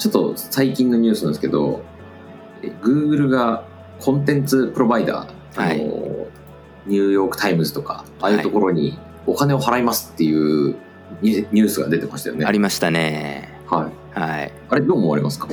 ちょっと最近のニュースなんですけど、Google がコンテンツプロバイダー、はい、あのニューヨーク・タイムズとか、ああいうところにお金を払いますっていうニュースが出てましたよね。ありましたね。はい。はい、あれ、どう思われますか？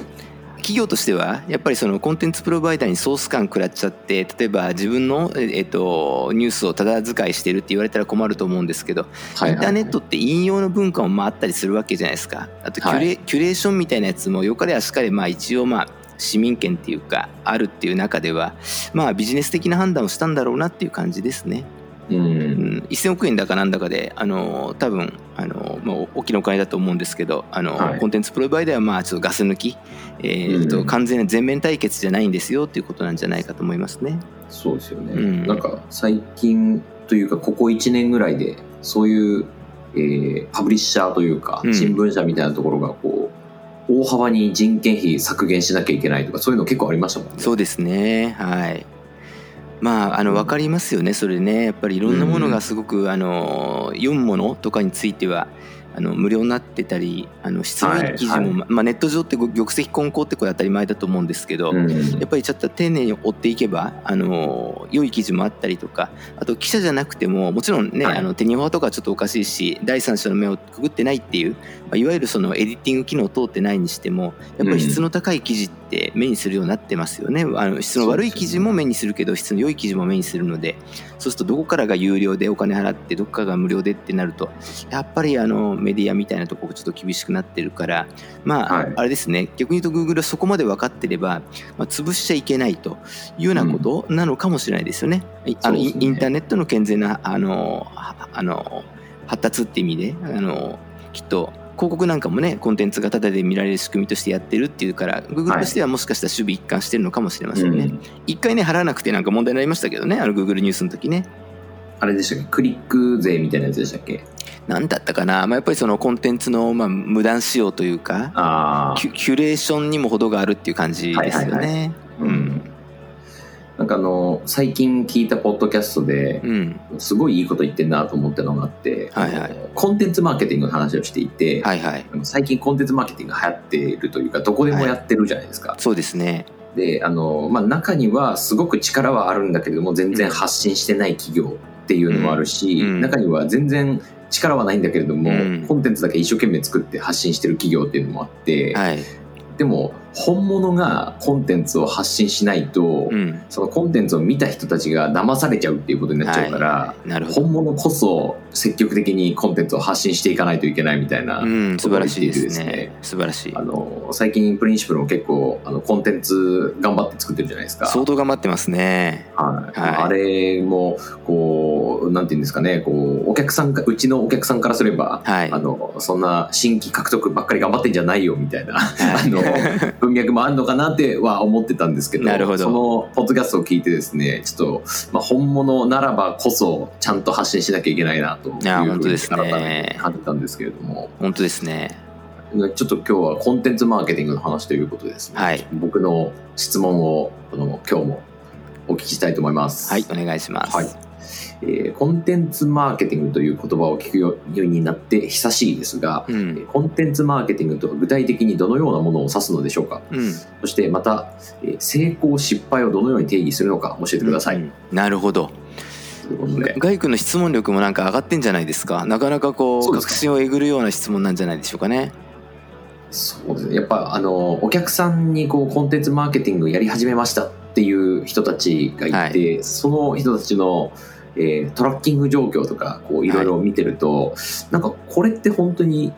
企業としてはやっぱりそのコンテンツプロバイダーにソース感食らっちゃって例えば自分の、えっと、ニュースをただ使いしてるって言われたら困ると思うんですけど、インターネットって引用の文化もまああったりするわけじゃないですか。あとキュレはい、キュレーションみたいなやつもよかれあしかれまあ一応まあ市民権っていうかあるっていう中ではまあビジネス的な判断をしたんだろうなっていう感じですね。うん、うん、1000億円だかなんだかであの多分あの、まあ、大きなお金だと思うんですけどあの、はい、コンテンツプロバイダーはまあちょっとガス抜き、えーと、うん、完全な全面対決じゃないんですよっていうことなんじゃないかと思いますね。そうですよね、うん、なんか最近というかここ1年ぐらいでそういう、えー、パブリッシャーというか新聞社みたいなところがこう、大幅に人件費削減しなきゃいけないとかそういうの結構ありましたもんね。そうですね。はいまあ、あの分かりますよね、それね、やっぱりいろんなものがすごく、あの読むものとかについては、あの無料になってたりあの質のいい記事も、はいはい、まあ、ネット上って玉石混交ってこれ当たり前だと思うんですけど、うん、やっぱりちょっと丁寧に追っていけばあの良い記事もあったりとかあと記者じゃなくてももちろんね、はい、あの手にワとかちょっとおかしいし第三者の目をくぐってないっていう、まあ、いわゆるそのエディティング機能通ってないにしてもやっぱり質の高い記事って目にするようになってますよね。あの質の悪い記事も目にするけど質の良い記事も目にするのでそうするとどこからが有料でお金払ってどこかが無料でってなるとやっぱりあのメディアみたいなとこちょっと厳しくなってるからまあ、はい、あれですね。逆に言うと Google はそこまで分かってれば、まあ、潰しちゃいけないというようなことなのかもしれないですよね。うん、あの、ね、インターネットの健全なあのあの発達って意味であのきっと広告なんかもねコンテンツがタダで見られる仕組みとしてやってるっていうから Google としてはもしかしたら守備一貫してるのかもしれませんね。一、うん、回ね払わなくてなんか問題になりましたけどねあの Google ニュースの時ね。あれでしたっけ？クリック税みたいなやつでしたっけ？何だったかな、まあ、やっぱりそのコンテンツのまあ無断使用というかキュレーションにも程があるっていう感じですよね。なんかあの最近聞いたポッドキャストで、うん、すごいいいこと言ってんなと思ったのがあって、はいはい、コンテンツマーケティングの話をしていて、はいはい、最近コンテンツマーケティングが流行っているというかどこでもやってるじゃないですか。はい、そうですね。であの、まあ、中にはすごく力はあるんだけれども全然発信してない企業っていうのもあるし、うん、中には全然力はないんだけれども、うん、コンテンツだけ一生懸命作って発信してる企業っていうのもあって、はい、でも本物がコンテンツを発信しないと、うん、そのコンテンツを見た人たちが騙されちゃうっていうことになっちゃうから、はい、本物こそ積極的にコンテンツを発信していかないといけないみたいな、うん、素晴らしいですね。素晴らしい。あの最近プリンシプルも結構あのコンテンツ頑張って作ってるじゃないですか。相当頑張ってますね、はい、はい、あれもこうなんていうんですかね。こうお客さんかうちのお客さんからすれば、はい、あのそんな新規獲得ばっかり頑張ってんじゃないよみたいな、はい、あの文脈もあるのかなっては思ってたんですけどなるほど。そのポッドキャストを聞いてですねちょっと、まあ、本物ならばこそちゃんと発信しなきゃいけないなというふうに改めて感じたんですけれども。本当ですね。ちょっと今日はコンテンツマーケティングの話ということですね、はい、僕の質問をこの今日もお聞きしたいと思います。はいお願いします、はいえー、コンテンツマーケティングという言葉を聞くようになって久しいですが、うん、コンテンツマーケティングとは具体的にどのようなものを指すのでしょうか、うん、そしてまた、えー、成功失敗をどのように定義するのか教えてください、うん、なるほど。外君の質問力もなんか上がってんじゃないですか。なかなかこう確信をえぐるような質問なんじゃないでしょうかね。そうですね。やっぱあのお客さんにこうコンテンツマーケティングやり始めましたっていう人たちがいて、はい、その人たちのえー、トラッキング状況とかこういろいろ見てると、はい、なんかこれって本当に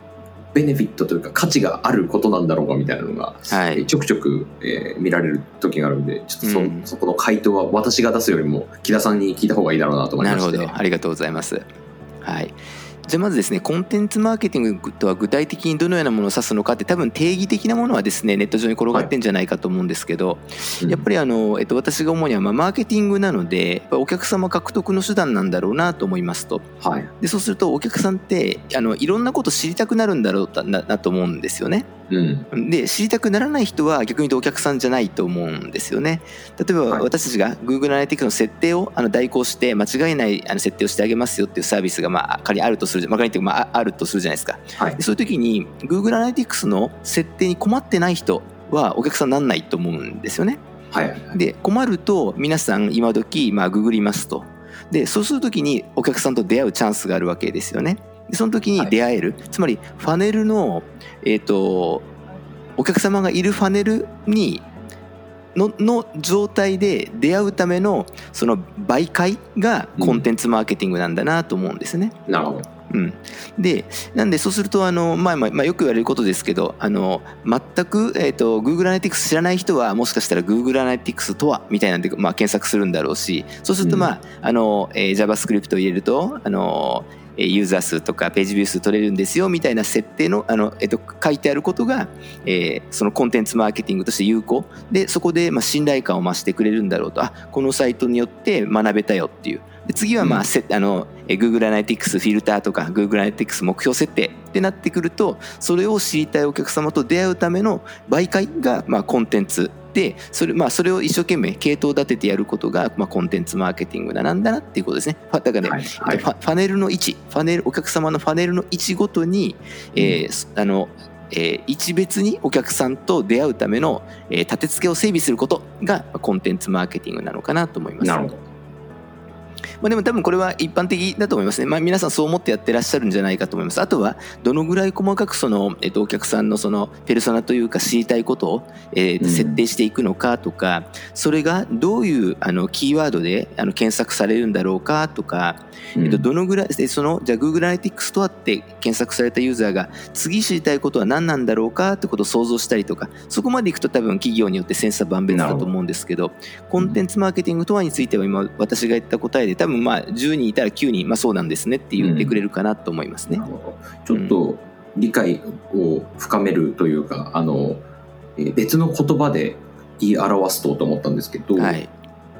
ベネフィットというか価値があることなんだろうかみたいなのが、はい、ちょくちょく、えー、見られる時があるんでちょっとそうん、そこの回答は私が出すよりも木田さんに聞いた方がいいだろうなと思いまして。なるほど。ありがとうございます。はいじゃあまずですねコンテンツマーケティングとは具体的にどのようなものを指すのかって多分定義的なものはですねネット上に転がってんじゃないかと思うんですけど、はい。やっぱりあの、えっと、私が主にはまあマーケティングなのでお客様獲得の手段なんだろうなと思いますと、はい、でそうするとお客さんってあのいろんなこと知りたくなるんだろうななと思うんですよね。うん、で知りたくならない人は逆に言うとお客さんじゃないと思うんですよね。例えば私たちが Google アナリティクスの設定をあの代行して間違いないあの設定をしてあげますよっていうサービスがまあ仮にあるとする、まあ、仮にまあ、あるとするじゃないですか、はい、そういう時に Google アナリティクスの設定に困ってない人はお客さんにならないと思うんですよね。はい、で困ると皆さん今時まあググりますと。でそうする時にお客さんと出会うチャンスがあるわけですよね。でその時に出会える、はい、つまりファネルの、えーと、お客様がいるファネルにのの状態で出会うためのその媒介がコンテンツマーケティングなんだなと思うんですね。うん、なるほど。うん、でなんでそうするとあの、まあまあ、よく言われることですけどあの全く、えーと、Google アナリティクス知らない人はもしかしたら Google アナリティクスとはみたいなんで、まあ、検索するんだろうしそうすると、まああのえー、JavaScript を入れるとあのユーザー数とかページビュー数取れるんですよみたいな設定のあの、えっと、書いてあることが、えー、そのコンテンツマーケティングとして有効。でそこでまあ信頼感を増してくれるんだろうと。あこのサイトによって学べたよっていう。で次はまあ、うん、あの Google アナリティクスフィルターとか Google アナリティクス目標設定ってなってくるとそれを知りたいお客様と出会うための媒介がまあコンテンツでそれ,、まあ、それを一生懸命系統立ててやることが、まあ、コンテンツマーケティングだなんだなっていうことですね。だからね、はいはい、ファネルの位置ファネルお客様のファネルの位置ごとに、うん、えー、あのえー、一別にお客さんと出会うための、えー、立て付けを整備することがコンテンツマーケティングなのかなと思います。なるほどまあ、でも多分これは一般的だと思いますね。まあ、皆さんそう思ってやってらっしゃるんじゃないかと思います。あとは、どのぐらい細かくその、えっと、お客さんのそのペルソナというか知りたいことを、えー、設定していくのかとか、それがどういうあのキーワードであの検索されるんだろうかとか、えっと、どのぐらい、その、じゃあ Google Analytics とはって検索されたユーザーが次知りたいことは何なんだろうかってことを想像したりとか、そこまでいくと多分企業によって千差万別だと思うんですけど、コンテンツマーケティングとはについては今私が言った答えで多分まあ10人いたら9人、まあ、そうなんですねって言ってくれるかなと思いますね。うん、ちょっと理解を深めるというか、あの別の言葉で言い表すとと思ったんですけど、はい、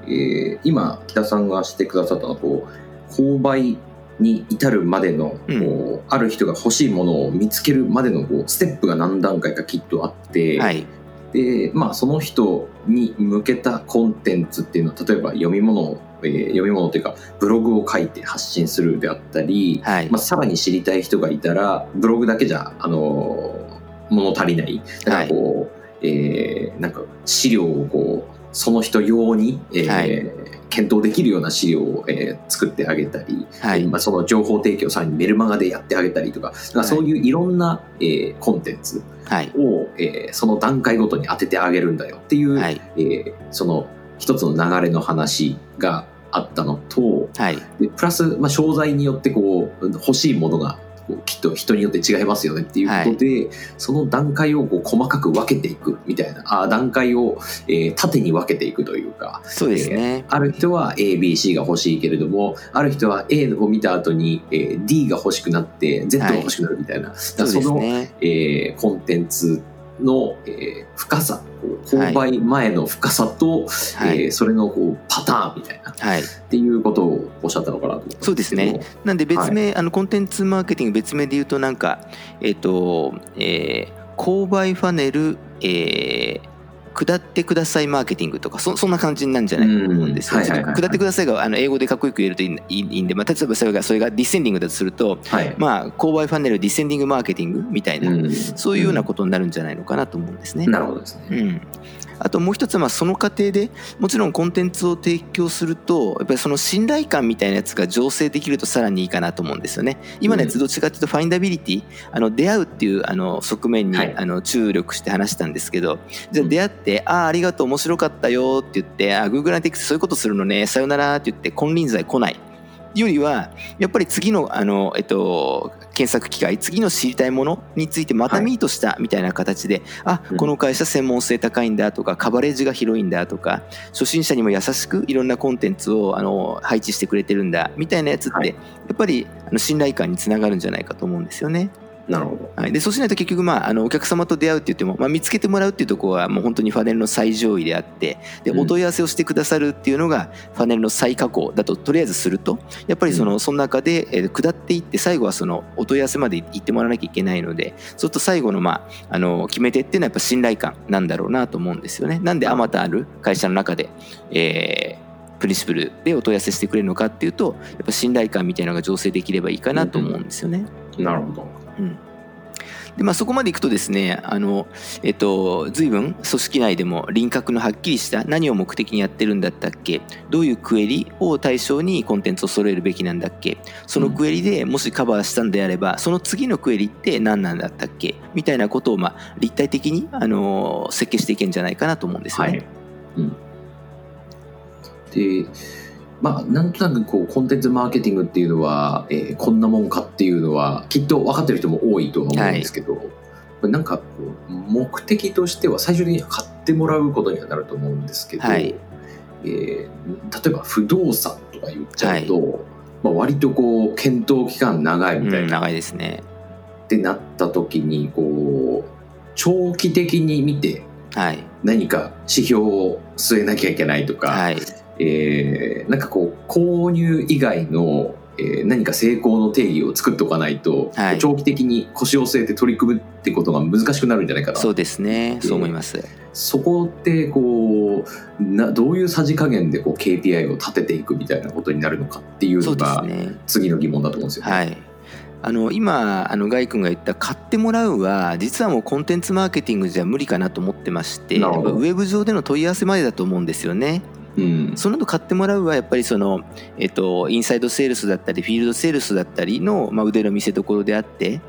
えー、今北さんがしてくださったのはこう購買に至るまでの、うん、こうある人が欲しいものを見つけるまでのこうステップが何段階かきっとあって、はい、でまあ、その人に向けたコンテンツっていうのは例えば読み物をえー、読み物というかブログを書いて発信するであったり、はい、まあ、さらに知りたい人がいたらブログだけじゃ、あのー、物足りない。だからこう、はい、えー、なんか資料をこうその人用に、えー、はい、検討できるような資料を、えー、作ってあげたり、はい。まあ、その情報提供さらにメルマガでやってあげたりとかかそういういろんな、えー、コンテンツを、はい。えー、その段階ごとに当ててあげるんだよっていう、はい。えー、その一つの流れの話があったのと、はい、でプラス、まあ、商材によってこう欲しいものがきっと人によって違いますよねっていうことで、はい、その段階をこう細かく分けていくみたいなあ段階を、えー、縦に分けていくというかそうですね、えー、ある人は ABC が欲しいけれどもある人は A を見た後に、えー、D が欲しくなって Z が欲しくなるみたいな、はい、その、ね、えー、コンテンツの、えー、深さ購買前の深さと、はい、えー、それのこうパターンみたいな、はい、っていうことをおっしゃったのかなとそうですね。なんで別名、はい、あのコンテンツマーケティング別名で言うとなんかえっ、ー、と、えー、購買ファネル、えー、下ってくださいマーケティングとかそそんな感じなんじゃないかと思うんですよ。下ってくださいがあの英語でかっこよく言えるといいいいんで、まあ、例えばそれがそれがディセンディングだとすると、はい、まあ購買ファネルディセンディングマーケティングみたいな、そういうようなことになるんじゃないのかなと思うんですね。なるほどですね。うんあともう一つはまあその過程でもちろんコンテンツを提供するとやっぱりその信頼感みたいなやつが醸成できるとさらにいいかなと思うんですよね。今のやつどっちかっていうとファインダビリティあの出会うっていうあの側面にあの注力して話したんですけどじゃあ出会って「ああありがとう面白かったよ」って言って「あ Google アナティクスそういうことするのねさよなら」って言って金輪際来ない。よりはやっぱり次のあの、えっと、検索機会次の知りたいものについてまたミートしたみたいな形で、はい、あこの会社専門性高いんだとかカバレッジが広いんだとか初心者にも優しくいろんなコンテンツをあの配置してくれてるんだみたいなやつって、はい、やっぱりあの信頼感につながるんじゃないかと思うんですよね。なるほど。はい、でそうしないと結局、まあ、あのお客様と出会うって言っても、まあ、見つけてもらうっていうところはもう本当にファネルの最上位であってでお問い合わせをしてくださるっていうのがファネルの最下降だととりあえずするとやっぱりそのその中で、えー、下っていって最後はそのお問い合わせまで行ってもらわなきゃいけないのでそうすると最後の,、まあ、あの決め手っていうのはやっぱ信頼感なんだろうなと思うんですよね。なんであまたある会社の中で、えープリンシプルでお問い合わせしてくれるのかっていうとやっぱ信頼感みたいなのが醸成できればいいかなと思うんですよね。うん、なるほど、うん。でまあ、そこまでいくとですねあの、えっと、随分組織内でも輪郭のはっきりした何を目的にやってるんだったっけどういうクエリを対象にコンテンツを揃えるべきなんだっけそのクエリでもしカバーしたんであればその次のクエリって何なんだったっけみたいなことを、まあ、立体的にあの設計していけんじゃないかなと思うんですよね。はい。うん、でまあ、なんとなくこうコンテンツマーケティングっていうのは、えー、こんなもんかっていうのはきっと分かってる人も多いとは思うんですけど、はい、なんかこう目的としては最終的に買ってもらうことにはなると思うんですけど、はい、えー、例えば不動産とか言っちゃうと、はい、まあ、割とこう検討期間長いみたいな、うん、長いですね。ってなった時にこう長期的に見て何か指標を据えなきゃいけないとか、はいえー、なんかこう購入以外の、えー、何か成功の定義を作っておかないと、はい、長期的に腰を据えて取り組むってことが難しくなるんじゃないかな。そうですね。そう思います。そこってこうなどういうさじ加減でこう KPI を立てていくみたいなことになるのかっていうのが次の疑問だと思うんですよね。はい。あの今あのガイ君が言った買ってもらうは実はもうコンテンツマーケティングじゃ無理かなと思ってましてウェブ上での問い合わせまでだと思うんですよね。うん、その後買ってもらうはやっぱりその、えっと、インサイドセールスだったりフィールドセールスだったりの、まあ、腕の見せ所であって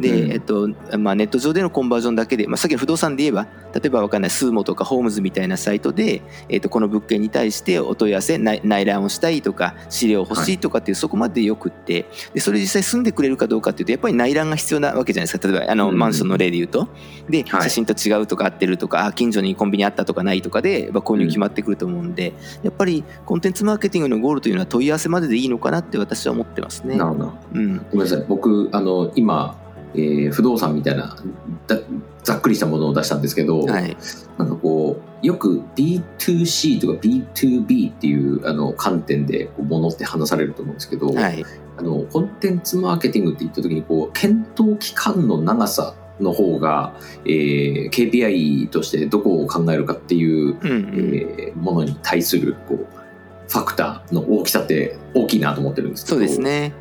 で、うん、えっとまあ、ネット上でのコンバージョンだけで、まあ、さっきの不動産で言えば例えば分かんないスーモとかホームズみたいなサイトで、えっと、この物件に対してお問い合わせ内内覧をしたいとか資料欲しいとかっていう、はい、そこまでよくってでそれ実際住んでくれるかどうかっていうとやっぱり内覧が必要なわけじゃないですか。例えばあの、マンションの例で言うと。で、写真と違うとか合ってるとか近所にコンビニあったとかないとかで、まあ、購入決まってくると思うんで、やっぱりコンテンツマーケティングのゴールというのは問い合わせまででいいのかなって私は思ってますね。なるほど、うん、ごめんなさい。僕あの今えー、不動産みたいなざっくりしたものを出したんですけど、はい、なんかこうよく B2C とか B2B っていうあの観点でこうものって話されると思うんですけど、はい、あのコンテンツマーケティングって言った時にこう検討期間の長さの方が、えー、KPI としてどこを考えるかっていう、うんうん、えー、ものに対するこうファクターの大きさって大きいなと思ってるんですけど。そうですね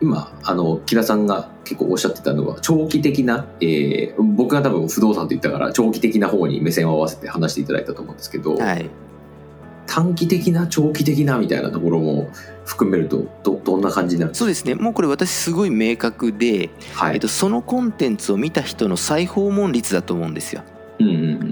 今あの木田さんが結構おっしゃってたのは長期的な、えー、僕が多分不動産と言ったから長期的な方に目線を合わせて話していただいたと思うんですけど、はい、短期的な長期的なみたいなところも含めるとどどんな感じになるそうですね。もうこれ私すごい明確で、はい、えっと、そのコンテンツを見た人の再訪問率だと思うんですよ。うんうんうん、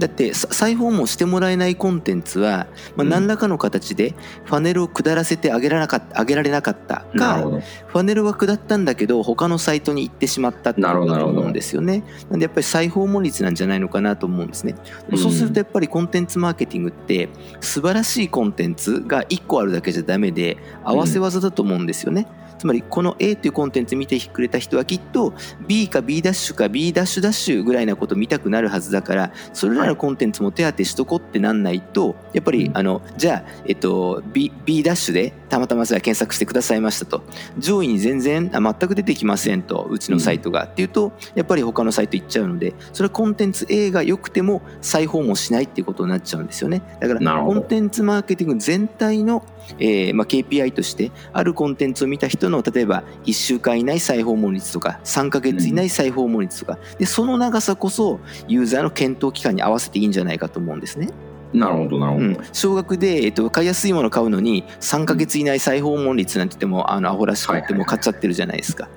だって再訪問してもらえないコンテンツは、まあ、何らかの形でファネルを下らせてあげられなかったあげられなかったかファネルは下ったんだけど他のサイトに行ってしまったってことだと思うんですよね。なんでやっぱり再訪問率なんじゃないのかなと思うんですね、うん、そうするとやっぱりコンテンツマーケティングって素晴らしいコンテンツが1個あるだけじゃダメで合わせ技だと思うんですよね、うんつまりこの A というコンテンツ見てくれた人はきっと B か B ダッシュか B ダッシュダッシュぐらいなこと見たくなるはずだからそれらのコンテンツも手当てしとこってなんないとやっぱりあのじゃあ、えっと、B, B ダッシュでたまたまそれは検索してくださいましたと。上位に全然全く出てきませんとうちのサイトが、っていうとやっぱり他のサイト行っちゃうのでそれはコンテンツ A が良くても再訪問しないっていうことになっちゃうんですよね。だからコンテンツマーケティング全体の、えーまあ、KPI としてあるコンテンツを見た人の例えば1週間以内再訪問率とか3か月以内再訪問率とか。でその長さこそユーザーの検討期間に合わせていいんじゃないかと思うんですね。なるほどなるほど、うん、少額で、えっと、買いやすいものを買うのに3か月以内再訪問率なんて言ってもあのアホらしくっても買っちゃってるじゃないですか、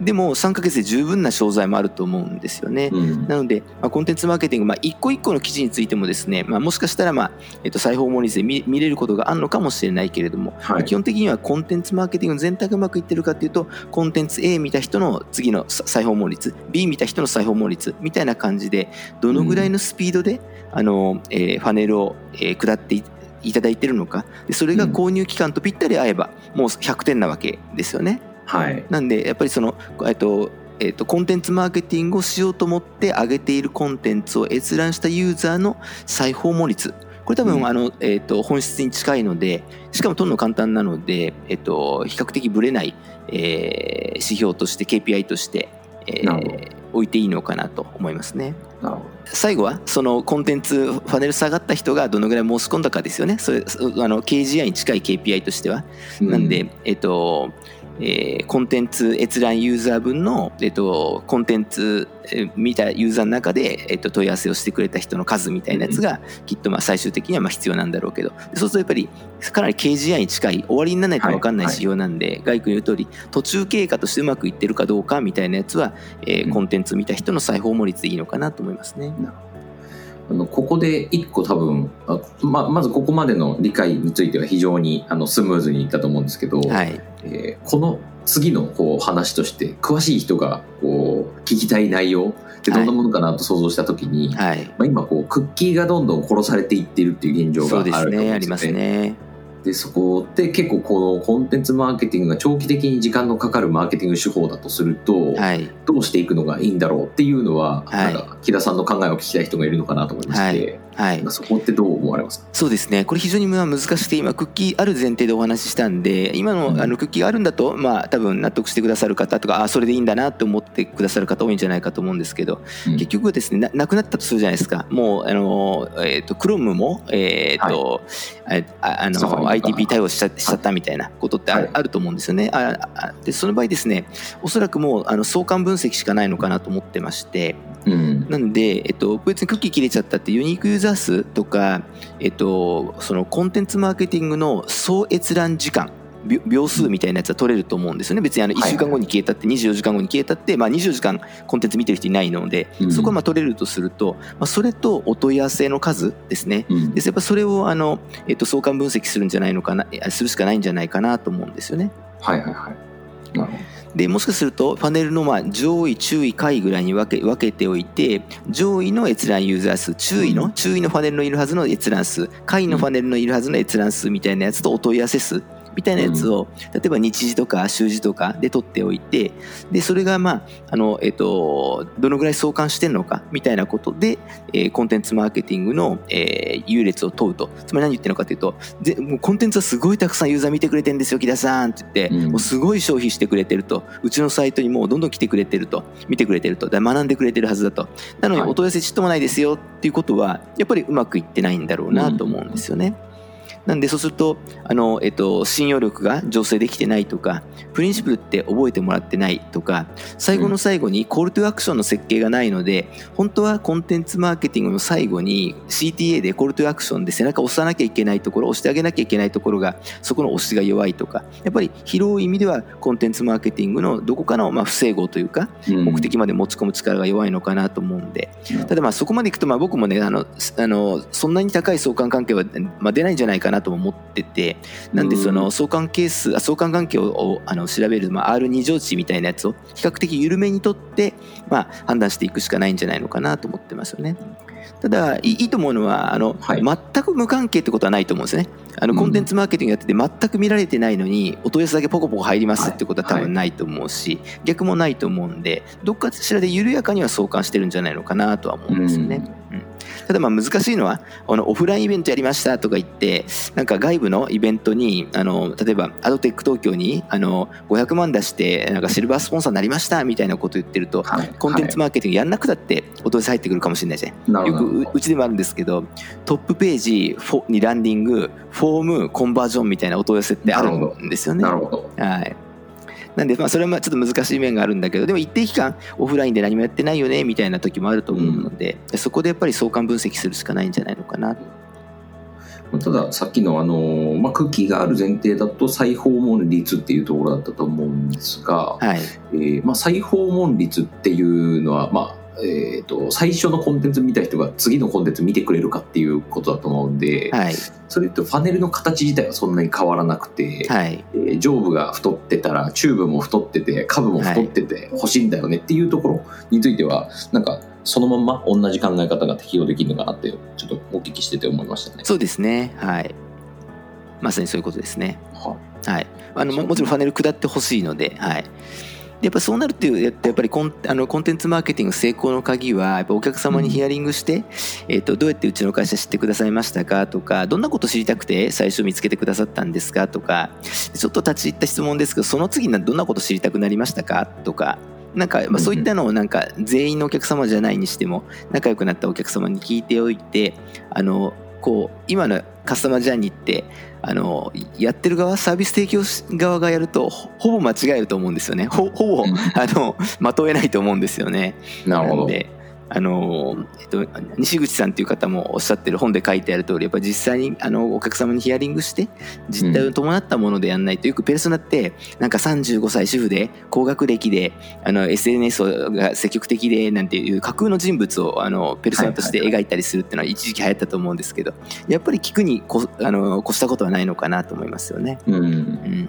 でも3か月で十分な商材もあると思うんですよね、うん、なので、まあ、コンテンツマーケティング、まあ、一個一個の記事についてもですね、まあ、もしかしたら、まあえっと、再訪問率で見見れることがあるのかもしれないけれども、はい、基本的にはコンテンツマーケティング全体がうまくいってるかっていうとコンテンツ A 見た人の次の再訪問率 B 見た人の再訪問率みたいな感じでどのぐらいのスピードで、あのえー、ファネルを、えー、下っていただいてるのか。でそれが購入期間とぴったり合えばもう100点なわけですよね。はい、なんでやっぱりその、えっと、えーと、コンテンツマーケティングをしようと思って上げているコンテンツを閲覧したユーザーの再訪問率。これ多分、あの、えっ、ー、と、本質に近いので、しかも取るの簡単なので、えっ、ー、と、比較的ぶれない、えー、指標として、KPI として、えー、置いていいのかなと思いますね。最後はそのコンテンツファネル下がった人がどのぐらい申し込んだかですよね。それあの KGI に近い KPI としては。なんで、えっとえー、コンテンツ閲覧ユーザー分の、えーと、コンテンツ見たユーザーの中で、えーと、問い合わせをしてくれた人の数みたいなやつが、きっとまあ最終的にはまあ必要なんだろうけど。そうするとやっぱりかなり KGI に近い終わりにならないと分かんない仕様なんで、はいはい、ガイ君言う通り途中経過としてうまくいってるかどうかみたいなやつは、えー、コンテンツ見た人の再訪問率でいいのかなと思いますね。あのここで一個多分あままずここまでの理解については非常にあのスムーズにいったと思うんですけど、はい、えー、この次のこう話として詳しい人がこう聞きたい内容ってどんなものかなと想像した時に、はい、まあ、今こうクッキーがどんどん殺されていっているっていう現状があると思うんですね。ありますね。でそこで結構このコンテンツマーケティングが長期的に時間のかかるマーケティング手法だとすると、はい、どうしていくのがいいんだろうっていうのは、はい、なんか木田さんの考えを聞きたい人がいるのかなと思いまして、はい、そこってどう思われます？かそうですね。これ非常に難しくて今クッキーある前提でお話ししたんで今のあのクッキーがあるんだと、まあ多分納得してくださる方とかあそれでいいんだなって思ってくださる方多いんじゃないかと思うんですけど、うん、結局ですねなくなったとするじゃないですか。もうあの、えーと、クロ Chrome も、えーとはい、ああの ITP 対応しちゃしちゃったみたいなことってあるはい、あると思うんですよね。あでその場合ですねおそらくもうあの相関分析しかないのかなと思ってまして、うん、なんで、えっと、別にクッキー切れちゃったってユニークユーザー数とか、えっと、そのコンテンツマーケティングの総閲覧時間秒数みたいなやつは取れると思うんですよね。別にあの1週間後に消えたって24時間後に消えたって、まあ、24時間コンテンツ見てる人いないので、そこはまあ取れるとすると、まあ、それとお問い合わせの数ですね、でやっぱそれをあの、えっと、相関分析するんじゃないのかなするしかないんじゃないかなと思うんですよね。はいはいはい。なるほど。でもしかするとパネルのまあ上位注意下位ぐらいに分け分けておいて上位の閲覧ユーザー数注意の注意のパネルのいるはずの閲覧数下位のパネルのいるはずの閲覧数みたいなやつとお問い合わせ数みたいなやつを、例えば日時とか週次とかで取っておいてでそれがまああの、えっと、どのぐらい相関してるのかみたいなことで、えー、コンテンツマーケティングの、えー、優劣を問うと。つまり何言ってるのかというとでもうコンテンツはすごいたくさんユーザー見てくれてるんですよ木田さんって言って、うん、もうすごい消費してくれてると。うちのサイトにもうどんどん来てくれてると。見てくれてると。学んでくれてるはずだと。なのにお問い合わせちっともないですよっていうことはやっぱりうまくいってないんだろうなと思うんですよね。うんなんでそうするとあの、えっと、信用力が醸成できてないとかプリンシプルって覚えてもらってないとか最後の最後にコールトゥアクションの設計がないので、本当はコンテンツマーケティングの最後に CTA でコールトゥアクションで背中を押さなきゃいけないところ押してあげなきゃいけないところがそこの押しが弱いとかやっぱり広い意味ではコンテンツマーケティングのどこかのまあ不整合というか目的まで持ち込む力が弱いのかなと思うんで。ただまあそこまでいくとまあ僕もねあのあのそんなに高い相関関係はまあ出ないんじゃないかなと思っててなんでその相関係数相関関係をあの調べる、まあ、R2 乗値みたいなやつを比較的緩めにとって、まあ、判断していくしかないんじゃないのかなと思ってますよね。ただいいと思うのはあの、はい、全く無関係ってことはないと思うんですね。あのコンテンツマーケティングやってて全く見られてないのにお問い合わせだけポコポコ入りますってことは多分ないと思うし、はいはい、逆もないと思うんでどっかしらで緩やかには相関してるんじゃないのかなとは思うんですよね。ただまあ難しいのはあのオフラインイベントやりましたとか言ってなんか外部のイベントにあの例えばアドテック東京にあの500万出してなんかシルバースポンサーになりましたみたいなこと言ってると、はい、コンテンツマーケティングやんなくたってお問い合わせ入ってくるかもしれないじゃんよくうちでもあるんですけどトップページにランディングフォームコンバージョンみたいなお問い合わせってあるんですよね。なるほど。はいなんで、まあ、それはちょっと難しい面があるんだけど、でも一定期間オフラインで何もやってないよね、みたいな時もあると思うので、うん、そこでやっぱり相関分析するしかないんじゃないのかな。ただ、さっきのあの、まあ、クッキーがある前提だと再訪問率っていうところだったと思うんですが、はいえーまあ、再訪問率っていうのは、まあ、えーと、最初のコンテンツ見た人が次のコンテンツ見てくれるかっていうことだと思うんで、はい、それとファネルの形自体はそんなに変わらなくて、はい、えー、上部が太ってたらチューブも太ってて下部も太ってて欲しいんだよねっていうところについてはなんかそのまんま同じ考え方が適用できるのかなってちょっとお聞きしてて思いましたね。そうですね。はい。まさにそういうことですね。ははい、あのもちろんファネル下ってほしいので、はい、やっぱそうなるっていうやっぱりコンあのコンテンツマーケティング成功の鍵はやっぱお客様にヒアリングして、うん、えーと、どうやってうちの会社知ってくださいましたか？とかどんなこと知りたくて最初見つけてくださったんですか？とかちょっと立ち入った質問ですけどその次にどんなこと知りたくなりましたか？とかなんか、まあ、そういったのをなんか全員のお客様じゃないにしても仲良くなったお客様に聞いておいてあのこう今のカスタマージャーニーってあのやってる側サービス提供側がやるとほぼ間違えると思うんですよね。ほぼあの的を得ないと思うんですよね。なるほどあの、えっと、西口さんという方もおっしゃってる本で書いてある通りやっぱり実際にあのお客様にヒアリングして実態を伴ったものでやんないと、よくペルソナってなんか35歳主婦で高学歴であの SNS が積極的でなんていう架空の人物をあのペルソナとして描いたりするっていうのは一時期流行ったと思うんですけどやっぱり聞くにこあの越したことはないのかなと思いますよね。うん、うん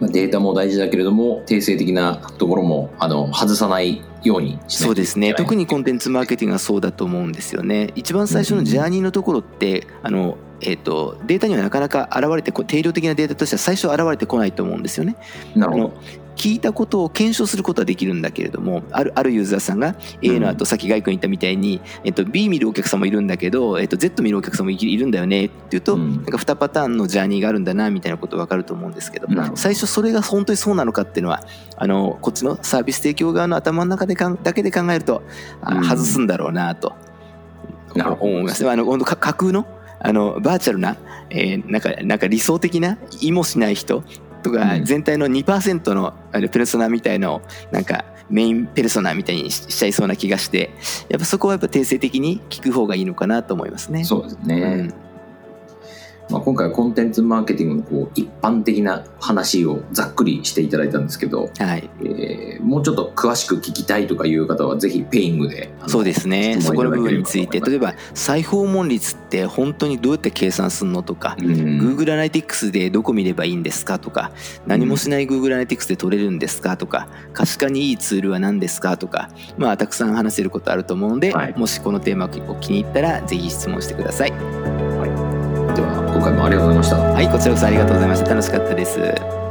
データも大事だけれども定性的なところもあの外さないようにそうですね。特にコンテンツマーケティングはそうだと思うんですよね。一番最初のジャーニーのところって、うん、あのえーと、データにはなかなか現れて定量的なデータとしては最初現れてこないと思うんですよね。なるほど聞いたことを検証することはできるんだけれどもあるあるユーザーさんが A の後、さっきガイ君言ったみたいに、えっと、B 見るお客さんもいるんだけど、えっと、Z 見るお客さんもいるんだよねっていうと、うん、なんか2パターンのジャーニーがあるんだなみたいなこと分かると思うんですけど最初それが本当にそうなのかっていうのはあのこっちのサービス提供側の頭の中でかんだけで考えると、うん、外すんだろうなと。思います。あの架空のあのバーチャルな、えー、なんかなんか理想的な意もしない人とか全体の2%のペルソナみたいのをなんかメインペルソナみたいにしちゃいそうな気がしてやっぱそこはやっぱ定性的に聞く方がいいのかなと思いますね。そうですね、うんまあ、今回はコンテンツマーケティングのこう一般的な話をざっくりしていただいたんですけど、はい。えー、もうちょっと詳しく聞きたいとかいう方はぜひペイングでそうですね。そこの部分について例えば再訪問率って本当にどうやって計算するのとか、うん、Google アナリティクスでどこ見ればいいんですかとか何もしない Google アナリティクスで取れるんですかとか可視化にいいツールは何ですかとか、まあ、たくさん話せることあると思うので、はい、もしこのテーマを気に入ったらぜひ質問してください。ありがとうございました。はいこちらこそありがとうございました。楽しかったです。